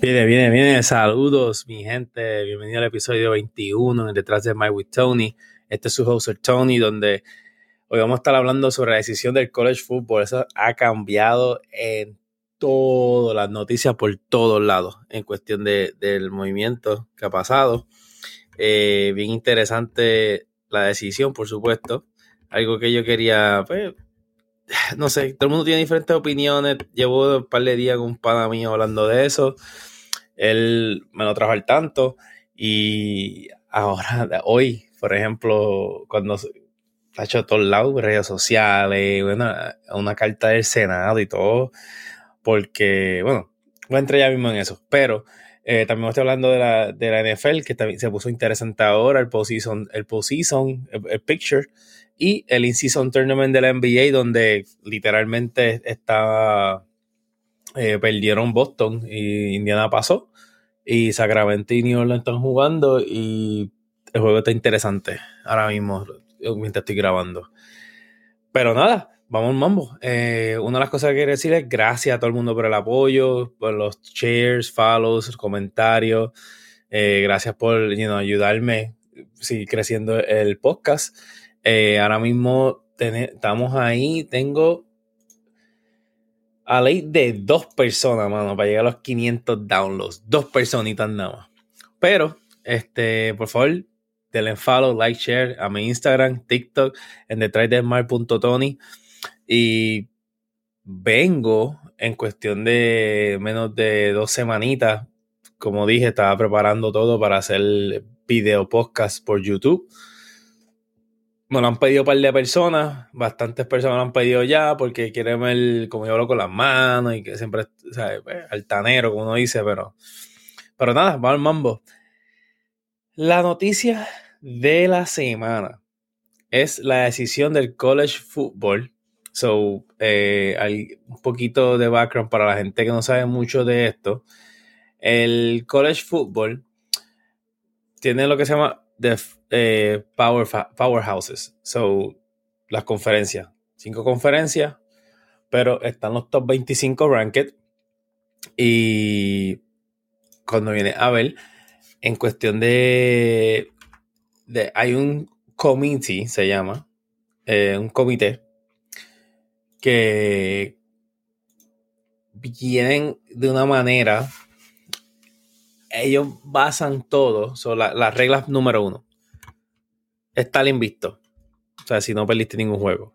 Viene, viene, viene. Saludos, mi gente. Bienvenido al episodio 21 en Detrás de My with Tony. Este es su host, Tony, donde hoy vamos a estar hablando sobre la decisión del college football. Eso ha cambiado en todas las noticias por todos lados en cuestión de, del movimiento que ha pasado. Eh, bien interesante la decisión, por supuesto. Algo que yo quería, pues, no sé, todo el mundo tiene diferentes opiniones. Llevo un par de días con un pana mío hablando de eso. Él me lo trajo al tanto. Y ahora, hoy, por ejemplo, cuando ha hecho a todos lados, redes sociales, una, una carta del Senado y todo, porque, bueno, voy a entrar ya mismo en eso, pero eh, también estoy hablando de la, de la, NFL, que también se puso interesante ahora, el postseason, el, el, picture, y el in-season tournament de la NBA, donde literalmente estaba, eh, perdieron Boston y Indiana pasó, y Sacramento y New Orleans están jugando, y el juego está interesante ahora mismo, mientras estoy grabando. Pero nada, vamos mambo. Eh, una de las cosas que quiero decir es gracias a todo el mundo por el apoyo, por los shares, follows, comentarios. Eh, gracias por ayudarme seguir creciendo el podcast. Eh, ahora mismo estamos ahí. Tengo a ley de dos personas, mano, para llegar a los 500 downloads. Dos personitas nada más. Pero, este, por favor, denle follow, like, share a mi Instagram, TikTok, en detrásdelmar.tony. Y vengo en cuestión de menos de dos semanitas. Como dije, estaba preparando todo para hacer video podcast por YouTube me lo han pedido un par de personas, bastantes personas lo han pedido ya porque quieren ver cómo yo hablo con las manos y que siempre, ¿sabes? Altanero, como uno dice, pero, pero nada, vamos al mambo. La noticia de la semana es la decisión del college football. So, eh, un poquito de background para la gente que no sabe mucho de esto. El college football tiene lo que se llama de eh, power, powerhouses. So, las conferencias. Cinco conferencias, pero están los top 25 ranked. Y cuando viene a ver, en cuestión de, hay un committee, se llama, eh, un comité, que vienen de una manera ellos basan todo sobre las reglas número uno. Estar invicto. O sea, si no perdiste ningún juego.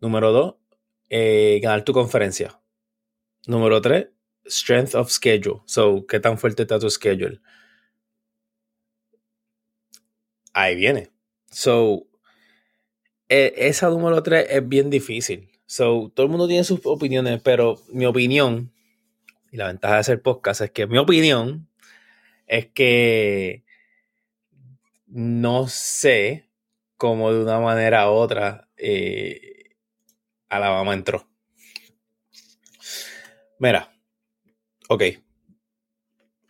Número dos, eh, ganar tu conferencia. Número tres, strength of schedule. So, qué tan fuerte está tu schedule. Ahí viene. So, e, esa número tres es bien difícil. So, todo el mundo tiene sus opiniones, pero mi opinión, y la ventaja de hacer podcast es que mi opinión es que no sé cómo de una manera u otra eh, Alabama entró. Mira, ok. E,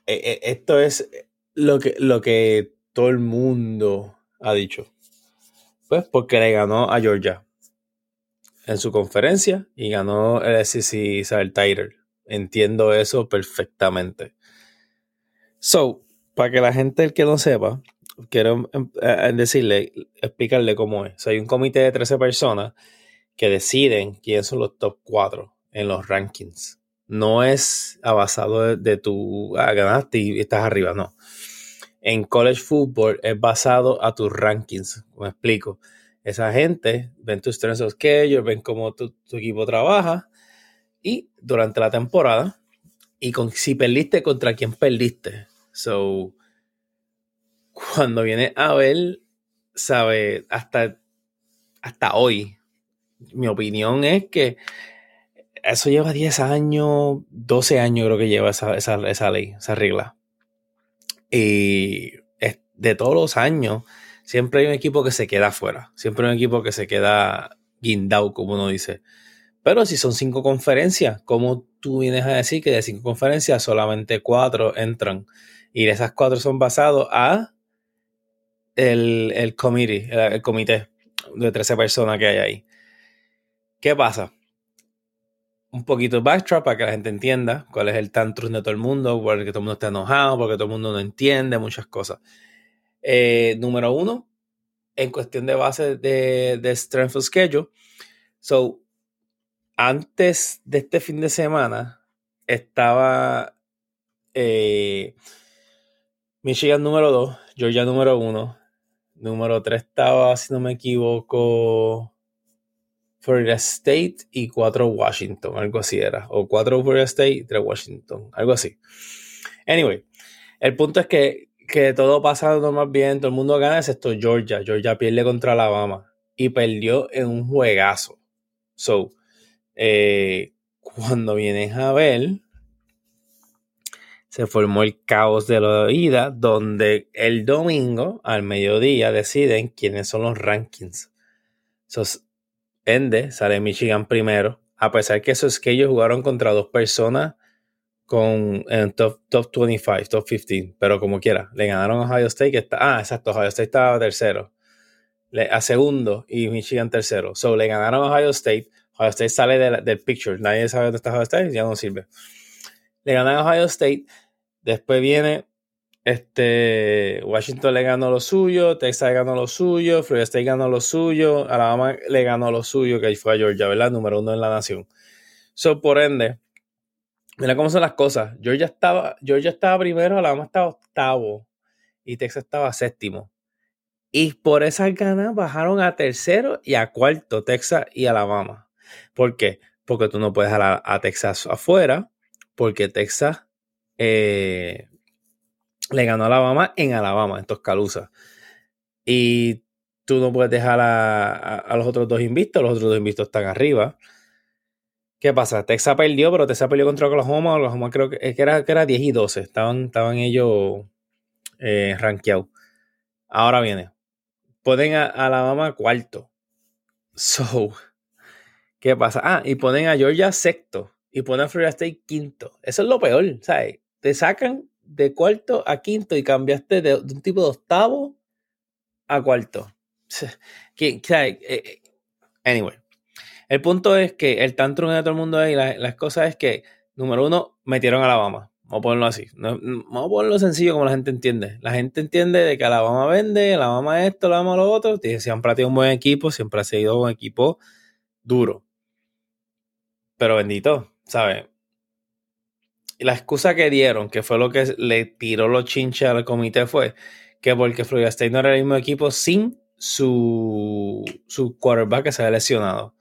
e, esto es lo que, lo que todo el mundo ha dicho. Pues porque le ganó a Georgia en su conferencia y ganó el SEC Isabel Tyler. Entiendo eso perfectamente. So, para que la gente el que no sepa, quiero em, eh, decirle, explicarle cómo es. hay un comité de 13 personas que deciden quiénes son los top 4 en los rankings. No es basado de, tu, ah, ganaste y estás arriba, no. En college football es basado a tus rankings. Me explico. Esa gente ven tus strengths of schedule, ven cómo tu, equipo trabaja y durante la temporada y si perdiste, contra quién perdiste. So, cuando viene a ver, sabe, hasta, hasta hoy, mi opinión es que eso lleva 10 años, 12 años creo que lleva esa, esa, esa ley, esa regla. Y de todos los años, siempre hay un equipo que se queda afuera. Siempre hay un equipo que se queda guindado, como uno dice. Pero si son cinco conferencias, ¿cómo tú vienes a decir que de cinco conferencias solamente cuatro entran? Y esas cuatro son basados a el, el el, comité de 13 personas que hay ahí. ¿Qué pasa? un poquito de backtrack para que la gente entienda cuál es el tantrum de todo el mundo, porque todo el mundo está enojado, porque todo el mundo no entiende muchas cosas. Eh, número uno, en cuestión de base de, de Strength of Schedule. So, antes de este fin de semana, estaba eh, Michigan número 2, Georgia número 1, número 3 estaba, si no me equivoco, Florida State y 4 Washington, algo así era. O 4 Florida State y 3 Washington, algo así. Anyway, el punto es que, que todo pasa normal bien, todo el mundo gana excepto Georgia. Georgia pierde contra Alabama y perdió en un juegazo. So, eh, cuando vienes a ver, se formó el caos de la ida, donde el domingo al mediodía deciden quiénes son los rankings. So, ende, sale Michigan primero, a pesar que eso es que ellos jugaron contra dos personas con en top, top 25, top 15, pero como quiera, le ganaron a Ohio State, que está, ah, exacto, Ohio State estaba tercero, a segundo y Michigan tercero. So, le ganaron a Ohio State, Ohio State sale del picture, nadie sabe dónde está Ohio State, ya no sirve. Le ganaron a Ohio State, después viene este, Washington le ganó lo suyo, Texas ganó lo suyo, Florida State ganó lo suyo, Alabama le ganó lo suyo, que ahí fue a Georgia, ¿verdad? Número uno en la nación. So, por ende, mira cómo son las cosas. Georgia estaba, Georgia estaba primero, Alabama estaba octavo y Texas estaba séptimo. Y por esas ganas bajaron a tercero y a cuarto Texas y Alabama. ¿Por qué? Porque tú no puedes dejar a, Texas afuera, porque Texas eh, le ganó a Alabama en Alabama, en Tuscaloosa. Y tú no puedes dejar a, los otros dos invistos, los otros dos invistos están arriba. ¿Qué pasa? Texas perdió, pero Texas perdió contra Oklahoma. Oklahoma creo que, era, que era 10 y 12. Estaban, estaban ellos eh, rankeados. Ahora viene. Ponen a, Alabama cuarto. So, ¿qué pasa? Ah, y ponen a Georgia sexto. Y ponen a Florida State quinto. Eso es lo peor, ¿sabes? Te sacan de cuarto a quinto y cambiaste de, un tipo de octavo a cuarto. Eh, eh, anyway, el punto es que el tantrum de todo el mundo ahí, las cosas es que, número uno, metieron a Alabama. Vamos a ponerlo así. vamos a ponerlo sencillo como la gente entiende. La gente entiende de que Alabama vende, Alabama esto, Alabama lo otro. Siempre ha tenido un buen equipo, siempre ha sido un equipo duro. Pero bendito, ¿sabes? La excusa que dieron, que fue lo que le tiró los chinches al comité, fue que porque Florida State no era el mismo equipo sin su, su quarterback que se había lesionado.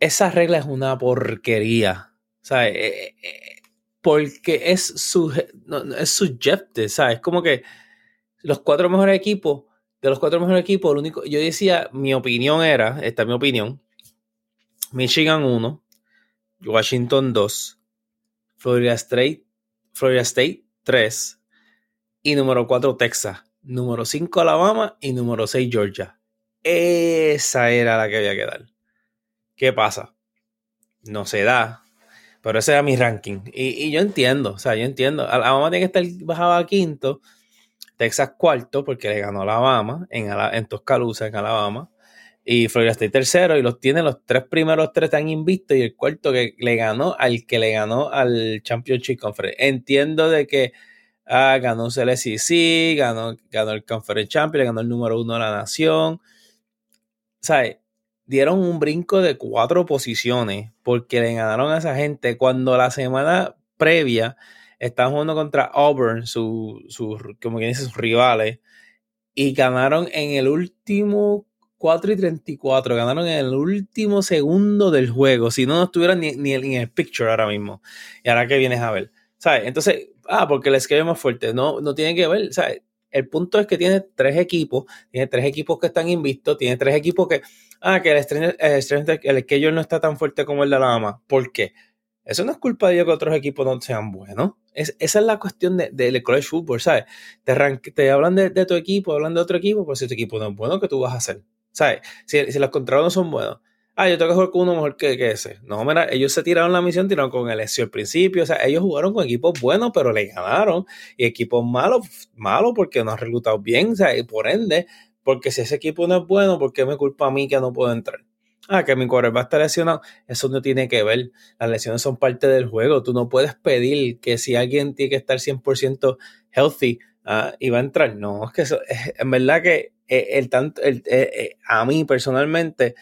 Esa regla es una porquería. ¿Sabes? Eh, eh, eh, porque es su es subjective, ¿sabes? Como que los cuatro mejores equipos, de los cuatro mejores equipos, el único, yo decía, mi opinión era, esta es mi opinión, Michigan 1, Washington 2, Florida State, Florida State 3 y número 4 Texas, número 5 Alabama y número 6 Georgia. Esa era la que había que dar. ¿Qué pasa? No se da, pero ese era mi ranking. Y, yo entiendo, o sea, yo entiendo. Alabama tiene que estar bajado a quinto, Texas cuarto, porque le ganó Alabama en, en Tuscaloosa, en Alabama y Florida State tercero y los tiene los tres primeros tres están invistos y el cuarto que le ganó al que le ganó al Championship Conference. Entiendo de que ah, ganó un CLCC, ganó, ganó el Conference Champion, ganó el número uno de la nación. ¿Sabes? Dieron un brinco de cuatro posiciones porque le ganaron a esa gente cuando la semana previa estaban jugando contra Auburn, sus, su, como quien dice, sus rivales, y ganaron en el último 4 y 34. Ganaron en el último segundo del juego. Si no, no estuvieran ni, ni, en el picture ahora mismo. Y ahora que vienes a ver. ¿Sabes? Entonces, ah, porque el esquema es más fuerte. No, no tiene que ver. ¿Sabes? El punto es que tiene tres equipos. Tiene tres equipos que están invistos. Tiene tres equipos que. Ah, que el, el, el, que ellos no está tan fuerte como el de Alabama. ¿Por qué? Eso no es culpa de ellos que otros equipos no sean buenos. Es, esa es la cuestión del de, college football, ¿sabes? Te, te hablan de, de, tu equipo, hablan de otro equipo, pues si tu equipo no es bueno, ¿qué tú vas a hacer? ¿Sabes? Si, si los contratos son buenos. Ah, yo tengo que jugar con uno mejor que, ese. No, mira, ellos se tiraron la misión, tiraron con el al principio. O sea, ellos jugaron con equipos buenos, pero le ganaron. Y equipos malos, malos porque no han reclutado bien. O sea, y por ende, porque si ese equipo no es bueno, ¿por qué me culpa a mí que no puedo entrar? ah, que mi quarterback está lesionado, eso no tiene que ver. Las lesiones son parte del juego. Tú no puedes pedir que si alguien tiene que estar 100% healthy ah, y va a entrar. No, es que eso, en verdad que el, tanto, el, eh, eh, a mí personalmente,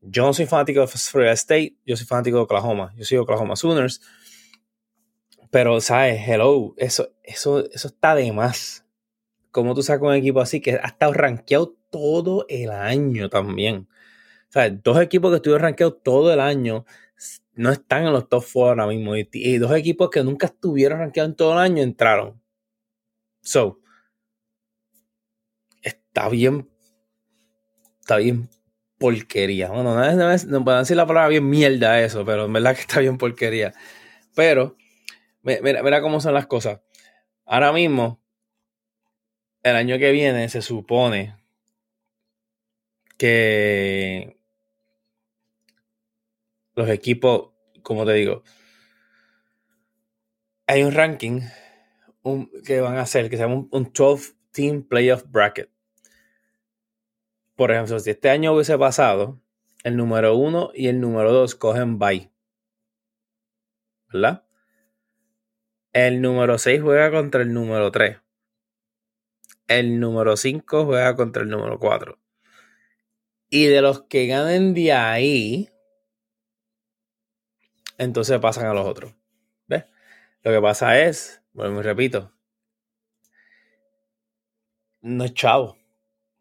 yo no soy fanático de Florida State, yo soy fanático de Oklahoma, yo soy Oklahoma Sooners. Pero, ¿sabes? Hello, eso, eso, eso está de más. Como tú sacas un equipo así que ha estado rankeado todo el año también. O sea, dos equipos que estuvieron rankeados todo el año no están en los top 4 ahora mismo. Y, dos equipos que nunca estuvieron rankeados en todo el año entraron. So, está bien. Está bien porquería. Bueno, no, no, no puedo decir la palabra bien mierda eso, pero en verdad que está bien porquería. Pero, mira, cómo son las cosas. Ahora mismo, el año que viene se supone que los equipos, como te digo, hay un ranking que van a hacer que se llama un, 12 Team Playoff Bracket. Por ejemplo, si este año hubiese pasado, el número 1 y el número 2 cogen bye. ¿Verdad? El número 6 juega contra el número 3. El número 5 juega contra el número 4. Y de los que ganen de ahí, entonces pasan a los otros. ¿Ves? Lo que pasa es, bueno, me repito, no es chavo,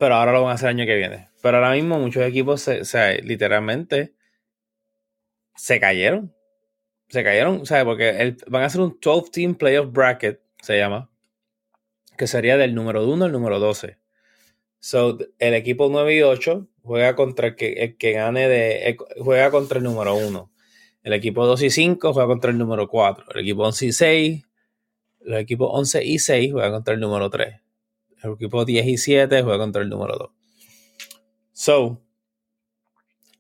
pero ahora lo van a hacer el año que viene. Pero ahora mismo muchos equipos, se, literalmente, se cayeron. Se cayeron, ¿sabes? Porque van a hacer un 12 Team Playoff Bracket, se llama, que sería del número 1 al número 12. So, el equipo 9 y 8 juega contra el que, el que gane de. Juega contra el número 1. El equipo 2 y 5 juega contra el número 4. El equipo 11 y 6, los equipos 11 y 6 juega contra el número 3. El equipo 10 y 7 juega contra el número 2. So,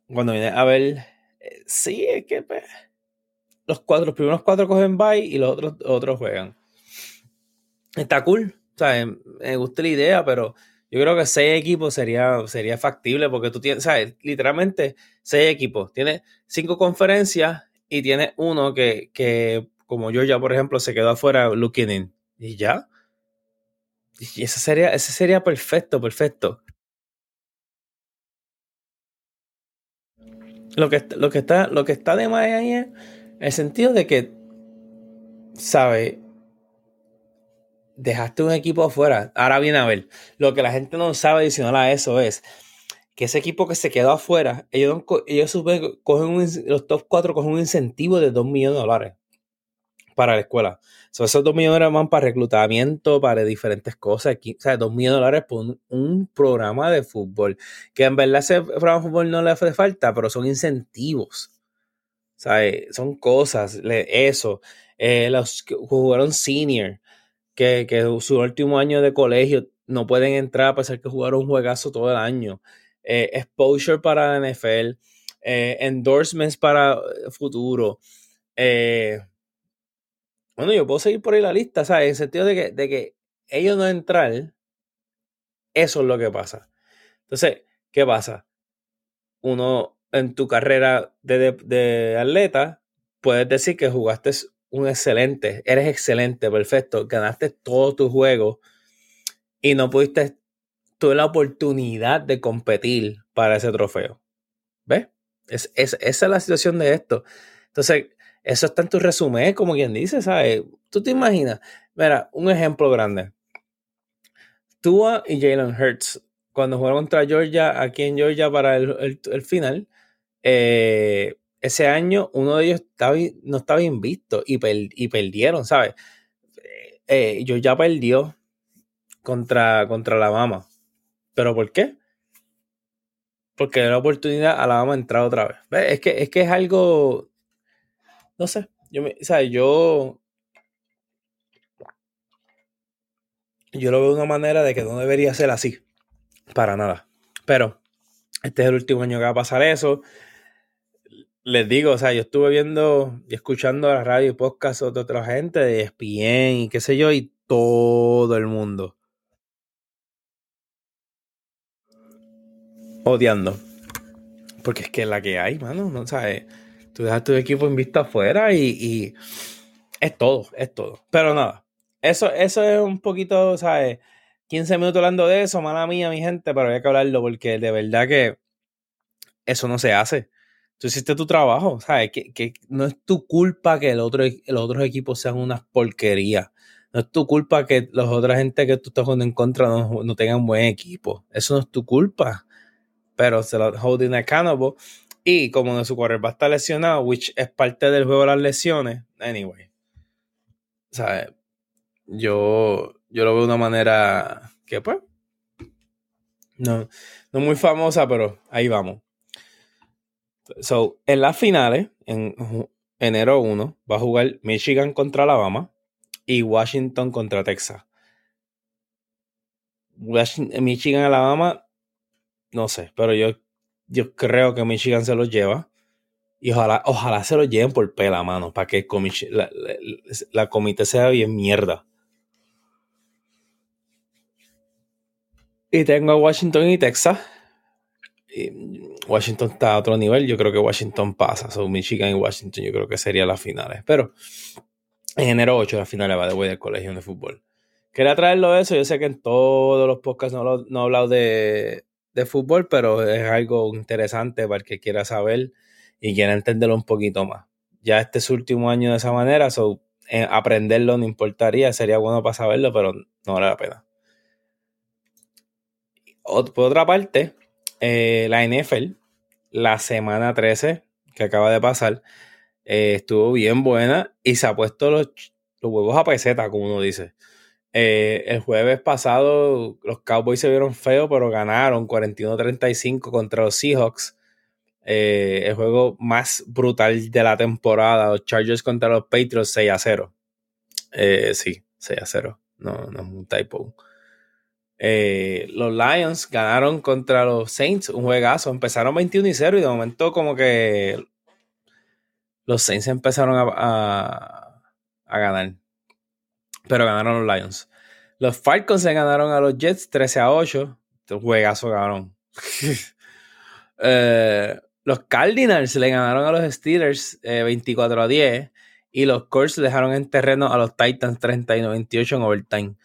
cuando viene a ver, eh, sí, es que pues, los, cuatro, los primeros cuatro cogen bye y los otros, otros juegan. Está cool. O sea, me gusta la idea, pero yo creo que seis equipos sería, sería factible porque tú tienes, ¿sabes? Literalmente seis equipos. Tienes cinco conferencias y tienes uno que, que como yo ya, por ejemplo, se quedó afuera looking in. Y ya. Ese sería, ese sería perfecto, perfecto. Lo que, lo que, está, lo que está de más ahí es el sentido de que, ¿sabes? dejaste un equipo afuera. Ahora viene a ver, lo que la gente no sabe adicional a eso es que ese equipo que se quedó afuera, ellos, ellos cogen los top 4 cogen un incentivo de 2 millones de dólares para la escuela. esos 2 millones de dólares van para reclutamiento, para diferentes cosas. o sea, 2 millones de dólares por un, programa de fútbol. Que en verdad ese programa de fútbol no le hace falta, pero son incentivos. Sea, son cosas, eso. Eh, los que jugaron senior que, su último año de colegio no pueden entrar a pesar que jugaron un juegazo todo el año. Eh, exposure para la NFL, eh, endorsements para futuro. Eh, bueno, yo puedo seguir por ahí la lista, ¿sabes? En el sentido de que, de que ellos no entrar, eso es lo que pasa. Entonces, ¿qué pasa? Uno en tu carrera de, de atleta, puedes decir que jugaste un excelente, eres excelente, perfecto, ganaste todo tu juego y no pudiste, tuve la oportunidad de competir para ese trofeo. ¿Ves? Es, esa es la situación de esto. Entonces, eso está en tu resumen, como quien dice, ¿sabes? Tú te imaginas, mira, un ejemplo grande. Tua y Jalen Hurts, cuando jugaron contra Georgia, aquí en Georgia para el, el final, eh, ese año uno de ellos no estaba bien visto y, y perdieron, ¿sabes? Eh, yo ya perdió contra, contra Alabama. ¿Pero por qué? Porque la oportunidad a Alabama entrar otra vez. Es que, es que es algo. No sé. Yo, me, ¿sabes? yo. Yo lo veo de una manera de que no debería ser así. Para nada. Pero este es el último año que va a pasar eso les digo, o sea, yo estuve viendo y escuchando la radio y podcast de otra gente, de ESPN y qué sé yo, y todo el mundo odiando. Porque es que la que hay, mano, no sabes. Tú dejas tu equipo en vista afuera y, y es todo, es todo. Pero nada, eso, eso es un poquito, ¿sabes? 15 minutos hablando de eso, mala mía, mi gente, pero había que hablarlo porque de verdad que eso no se hace. Tú hiciste tu trabajo, ¿sabes? Que, que no es tu culpa que el otro, los otros equipos sean unas porquerías. No es tu culpa que las otras gente que tú estás jugando en contra no, no tengan buen equipo. Eso no es tu culpa. Pero se lo holding accountable. Y como de su va a estar lesionado, which es parte del juego de las lesiones, anyway. ¿Sabes? Yo, yo lo veo de una manera que, pues, no, no muy famosa, pero ahí vamos. So, en las finales, en enero 1, va a jugar Michigan contra Alabama y Washington contra Texas. Michigan, Alabama, no sé, pero yo, yo creo que Michigan se los lleva. Y ojalá, ojalá se lo lleven por pela, mano, para que la, la comité sea bien mierda. Y tengo a Washington y Texas. Washington está a otro nivel. Yo creo que Washington pasa. Son Michigan y Washington, yo creo que serían las finales. Pero en enero 8 las finales va de del colegio de fútbol. Quería traerlo eso. Yo sé que en todos los podcasts no, no he hablado de, de, fútbol, pero es algo interesante para el que quiera saber y quiera entenderlo un poquito más. Ya este es su último año de esa manera, so, eh, aprenderlo no importaría, sería bueno para saberlo, pero no vale la pena por otra parte, eh, la NFL, la semana 13 que acaba de pasar, eh, estuvo bien buena y se ha puesto los, huevos a peseta, como uno dice. Eh, el jueves pasado los Cowboys se vieron feos, pero ganaron 41-35 contra los Seahawks. el juego más brutal de la temporada. Los Chargers contra los Patriots 6 a 0. sí, 6 a 0. No, no es un typo. Eh, los Lions ganaron contra los Saints, un juegazo. Empezaron 21 y 0 y de momento como que los Saints empezaron a, ganar. Pero ganaron los Lions. Los Falcons se ganaron a los Jets 13 a 8. Un juegazo ganaron. Eh, los Cardinals le ganaron a los Steelers 24 eh, a 10. Y los Colts dejaron en terreno a los Titans 30 y 98 en overtime.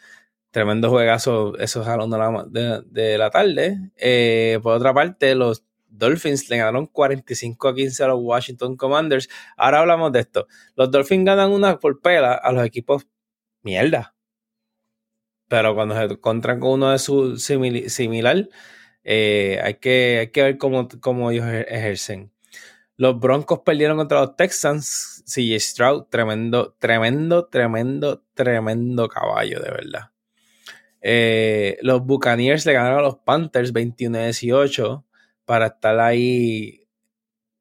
Tremendo juegazo esos jalón de la, tarde. Eh, por otra parte, los Dolphins le ganaron 45 a 15 a los Washington Commanders. Ahora hablamos de esto. Los Dolphins ganan una por pela a los equipos mierda. Pero cuando se encuentran con uno de su similar, eh, hay, que, hay que ver cómo, cómo ellos ejercen. Los Broncos perdieron contra los Texans. CJ Stroud, tremendo, tremendo, tremendo, tremendo caballo, de verdad. Eh, los Buccaneers le ganaron a los Panthers 21-18 para estar ahí,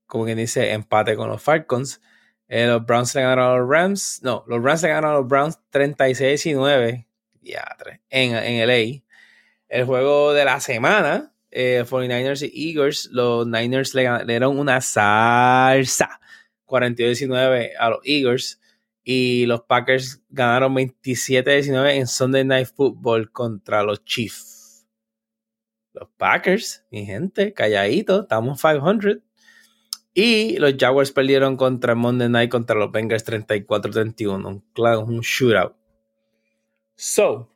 como quien dice, empate con los Falcons. Eh, los Browns le ganaron a los Rams. No, los Rams le ganaron a los Browns 36-9. Ya, en, en LA. El juego de la semana, eh, 49ers y Eagles. Los Niners le, le dieron una salsa 42-19 a los Eagles. Y los Packers ganaron 27-19 en Sunday Night Football contra los Chiefs. Los Packers, mi gente, calladito, estamos 500. Y los Jaguars perdieron contra Monday Night contra los Bengals 34-31. Un, un shootout. So,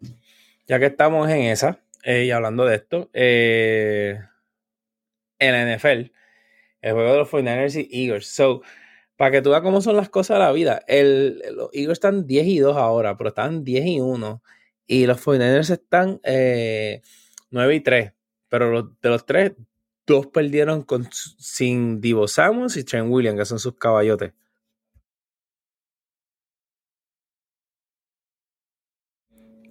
ya que estamos en esa, eh, y hablando de esto, eh, en la NFL, el juego de los 49ers y Eagles. So, para que tú veas cómo son las cosas de la vida. El, los Eagles están 10 y 2 ahora, pero están 10 y 1. Y los 49ers están 9 eh, y 3. Pero de los tres, dos perdieron con, sin Divo Samuels y Trent Williams, que son sus caballotes.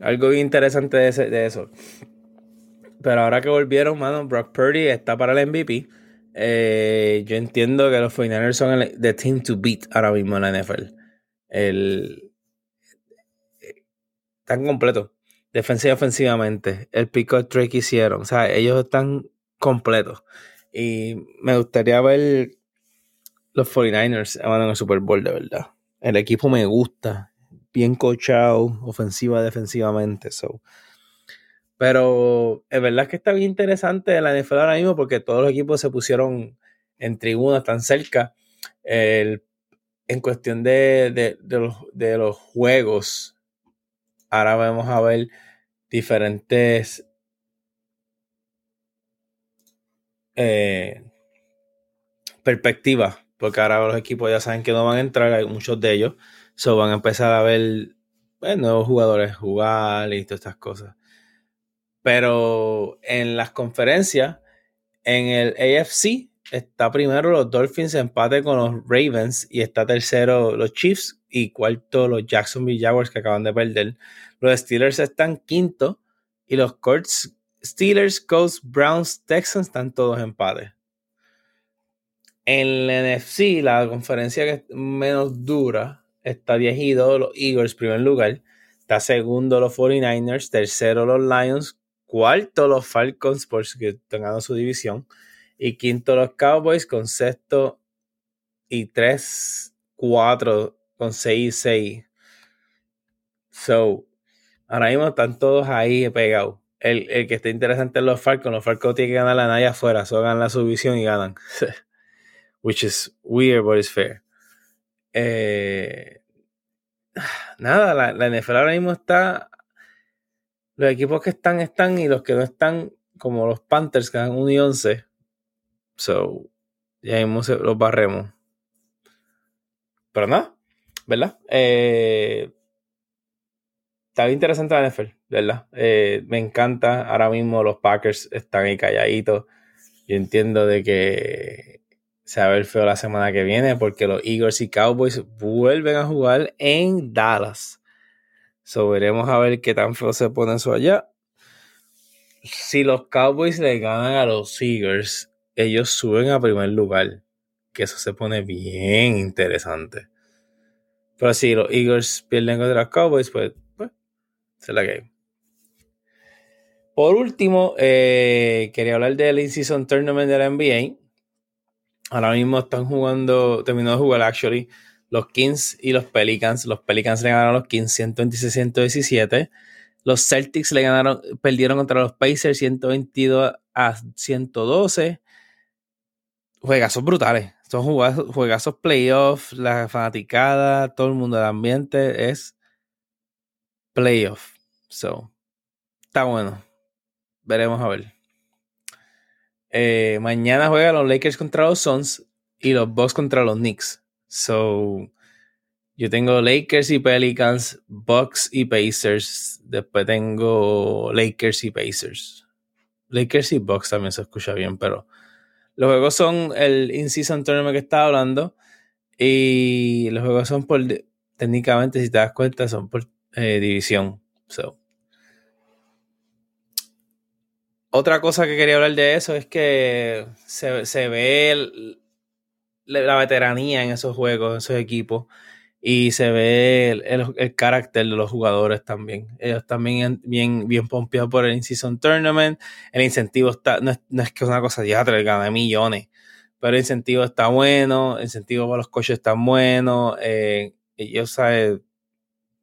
Algo interesante de, eso. Pero ahora que volvieron, mano, Brock Purdy está para el MVP. Eh, yo entiendo que los 49ers son el team to beat ahora mismo en la NFL. El, están completos. Defensiva y ofensivamente. El pico Trey que hicieron. O sea, ellos están completos. Y me gustaría ver los 49ers en el Super Bowl, de verdad. El equipo me gusta. Bien coachado, ofensiva, defensivamente. So. Pero es verdad que está bien interesante la NFL ahora mismo porque todos los equipos se pusieron en tribuna, están cerca. en cuestión de, los, de los juegos, ahora vamos a ver diferentes eh, perspectivas, porque ahora los equipos ya saben que no van a entrar, hay muchos de ellos, so van a empezar a ver pues, nuevos jugadores jugar y todas estas cosas. Pero en las conferencias, en el AFC, está primero los Dolphins empate con los Ravens y está tercero los Chiefs y cuarto los Jacksonville Jaguars que acaban de perder. Los Steelers están quinto y los Colts, Steelers, Colts, Browns, Texans están todos empates. En el NFC, la conferencia que es menos dura, está 10 y 2 los Eagles, primer lugar. Está segundo los 49ers, tercero los Lions, cuarto los Falcons, porque están ganando su división. Y quinto los Cowboys con sexto y 3, 4 con 6 y 6. So, ahora mismo están todos ahí pegados. El, el que esté interesante es los Falcons. Los Falcons tienen que ganar la nadie afuera. Solo ganan la subvisión y ganan. Which is weird, but it's fair. Eh, nada, la, la NFL ahora mismo está. Los equipos que están, están. Y los que no están, como los Panthers, que dan 1 y 11. So, ya mismo los barremos. Pero nada, ¿verdad? Eh, está interesante la NFL, ¿verdad? Eh, me encanta. Ahora mismo los Packers están ahí calladitos. Yo entiendo de que se va a ver feo la semana que viene porque los Eagles y Cowboys vuelven a jugar en Dallas. So veremos a ver qué tan feo se pone eso allá. Si los Cowboys le ganan a los Eagles, ellos suben a primer lugar. Que eso se pone bien interesante. Pero si los Eagles pierden contra los Cowboys, pues, pues, se la que Por último, eh, quería hablar del In-Season Tournament de la NBA. Ahora mismo están jugando, terminó de jugar, actually, los Kings y los Pelicans. Los Pelicans le ganaron a los Kings 126-117. Los Celtics le ganaron, perdieron contra los Pacers 122 a 112. Juegazos brutales. Son juegazos, playoffs, la fanaticada, todo el mundo del ambiente es playoff. So, está bueno. Veremos a ver. Eh, mañana juegan los Lakers contra los Suns y los Bucks contra los Knicks. So, yo tengo Lakers y Pelicans, Bucks y Pacers. Después tengo Lakers y Pacers. Lakers y Bucks también se escucha bien, pero los juegos son el in-season tournament que estaba hablando. Y los juegos son por, técnicamente, si te das cuenta, son por eh, división. So. Otra cosa que quería hablar de eso es que se, ve la veteranía en esos juegos, en esos equipos y se ve el, carácter de los jugadores también. Ellos también bien, bien pompeados por el In-Season Tournament. El incentivo está, no es, que es una cosa de teatro, gana millones, pero el incentivo está bueno, el incentivo para los coches está bueno. Eh, ellos se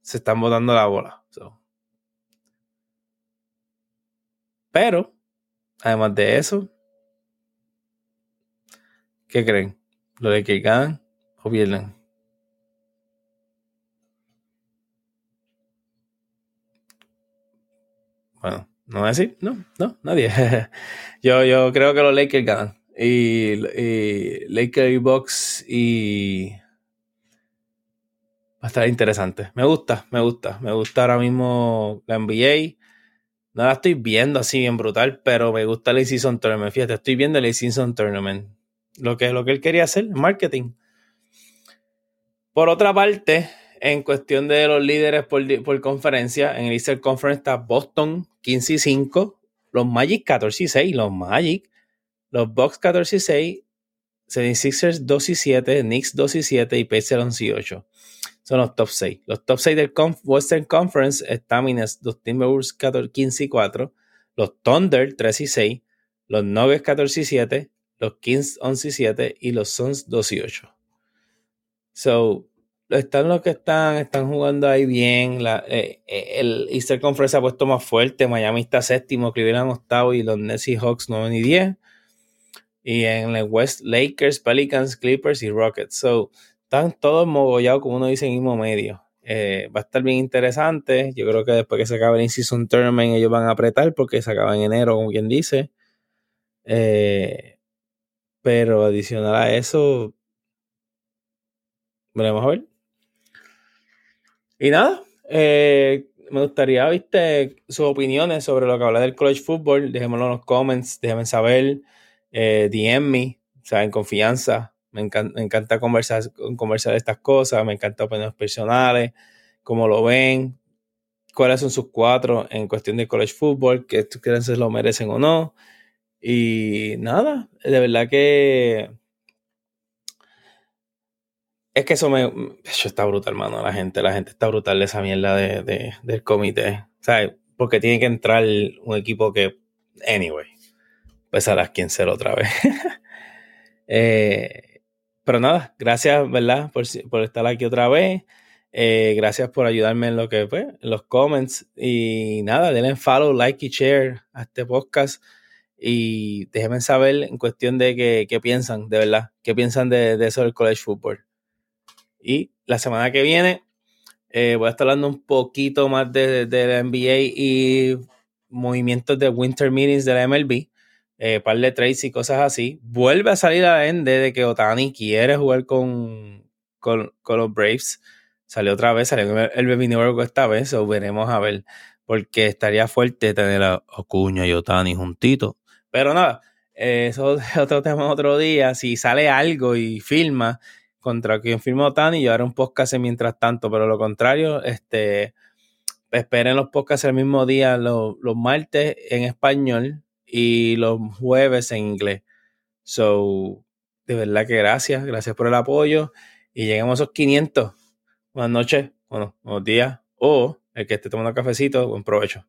están botando la bola. Pero, además de eso, ¿qué creen? ¿Lo de que ganan o pierden? Bueno, no es así, no, no, nadie. yo, yo creo que los Lakers ganan. Y, y Lakers y Bucks y va a estar interesante. Me gusta, me gusta, me gusta ahora mismo la NBA. No la estoy viendo así bien brutal, pero me gusta el Season Tournament. Fíjate, estoy viendo el Season Tournament. Lo que, lo que él quería hacer, marketing. Por otra parte, en cuestión de los líderes por, conferencia, en el Eastern Conference está Boston 15 y 5, los Magic 14 y 6, los Magic, los Bucks 14 y 6, 76ers 2 y 7, Knicks 2 y 7 y Pacers 11 y 8. Son los top 6. Los top 6 del Western Conference están los Timberwolves 15 y 4, los Thunder 3 y 6, los Nuggets 14 y 7, los Kings 11 y 7 y los Suns 2 y 8. So, están los que están, están jugando ahí bien. Eh, eh, el Easter Conference se ha puesto más fuerte. Miami está séptimo, Cleveland octavo y los Nessie Hawks 9 y 10. Y en el West, Lakers, Pelicans, Clippers y Rockets. So, están todos mogollados, como uno dice, en mismo medio. Eh, va a estar bien interesante. Yo creo que después que se acabe el In-Season Tournament, ellos van a apretar porque se acaba en enero, como quien dice. Eh, pero adicional a eso, veremos a ver. Y nada, eh, me gustaría, viste, sus opiniones sobre lo que habla del college football. Dejémoslo en los comments, déjenme saber, eh, DM me, o sea, en confianza. Me encanta, conversar, conversar estas cosas, me encanta opiniones personales, cómo lo ven, cuáles son sus cuatro en cuestión de college football, que creen si lo merecen o no. Y nada, de verdad que es que eso me. Eso está brutal, hermano. La gente, la gente está brutal de esa mierda de, del comité. ¿Sabes? Porque tiene que entrar un equipo que. Anyway. Pues a las quien ser otra vez. eh, pero nada, gracias, ¿verdad? Por, por estar aquí otra vez. Eh, gracias por ayudarme en lo que, pues, en los comments. Y nada, denle follow, like y share a este podcast. Y déjenme saber en cuestión de qué, piensan, de verdad. ¿Qué piensan de, de eso del college football? Y la semana que viene eh, voy a estar hablando un poquito más de, la NBA y movimientos de Winter Meetings de la MLB. Eh, par de trades y cosas así. Vuelve a salir a la ende de que Otani quiere jugar con, con, los Braves. Salió otra vez, salió el Baby esta vez, o veremos a ver, porque estaría fuerte tener a Ocuña y Otani juntitos. Pero nada, eso es otro tema otro día. Si sale algo y filma, contra quien firmó Tani y haré un podcast mientras tanto, pero lo contrario, este, esperen los podcasts el mismo día, los, martes en español y los jueves en inglés. So, de verdad que gracias, gracias por el apoyo y llegamos a esos 500. Buenas noches, bueno, buenos días o el que esté tomando cafecito, buen provecho.